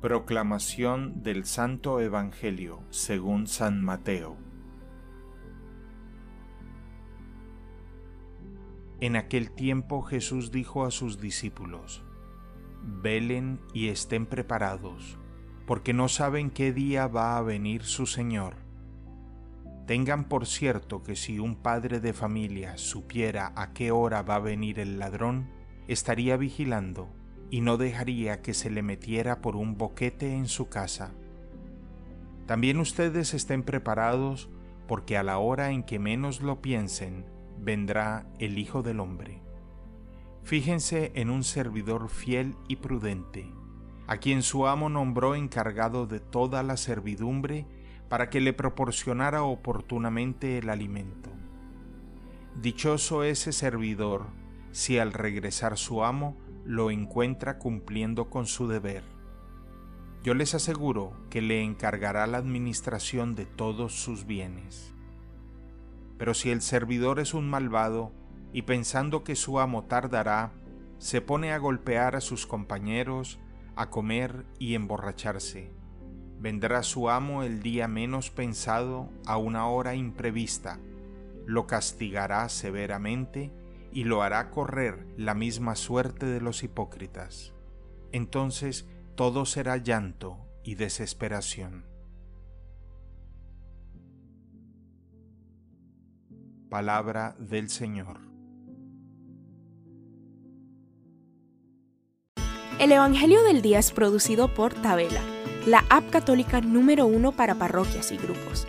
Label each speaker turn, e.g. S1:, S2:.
S1: Proclamación del Santo Evangelio según San Mateo. En aquel tiempo Jesús dijo a sus discípulos, Velen y estén preparados, porque no saben qué día va a venir su Señor. Tengan por cierto que si un padre de familia supiera a qué hora va a venir el ladrón, estaría vigilando y no dejaría que se le metiera por un boquete en su casa. También ustedes estén preparados porque a la hora en que menos lo piensen, vendrá el Hijo del Hombre. Fíjense en un servidor fiel y prudente, a quien su amo nombró encargado de toda la servidumbre para que le proporcionara oportunamente el alimento. Dichoso ese servidor si al regresar su amo lo encuentra cumpliendo con su deber. Yo les aseguro que le encargará la administración de todos sus bienes. Pero si el servidor es un malvado y pensando que su amo tardará, se pone a golpear a sus compañeros, a comer y emborracharse, vendrá su amo el día menos pensado a una hora imprevista, lo castigará severamente y lo hará correr la misma suerte de los hipócritas. Entonces todo será llanto y desesperación. Palabra del Señor.
S2: El Evangelio del Día es producido por Tabela, la app católica número uno para parroquias y grupos.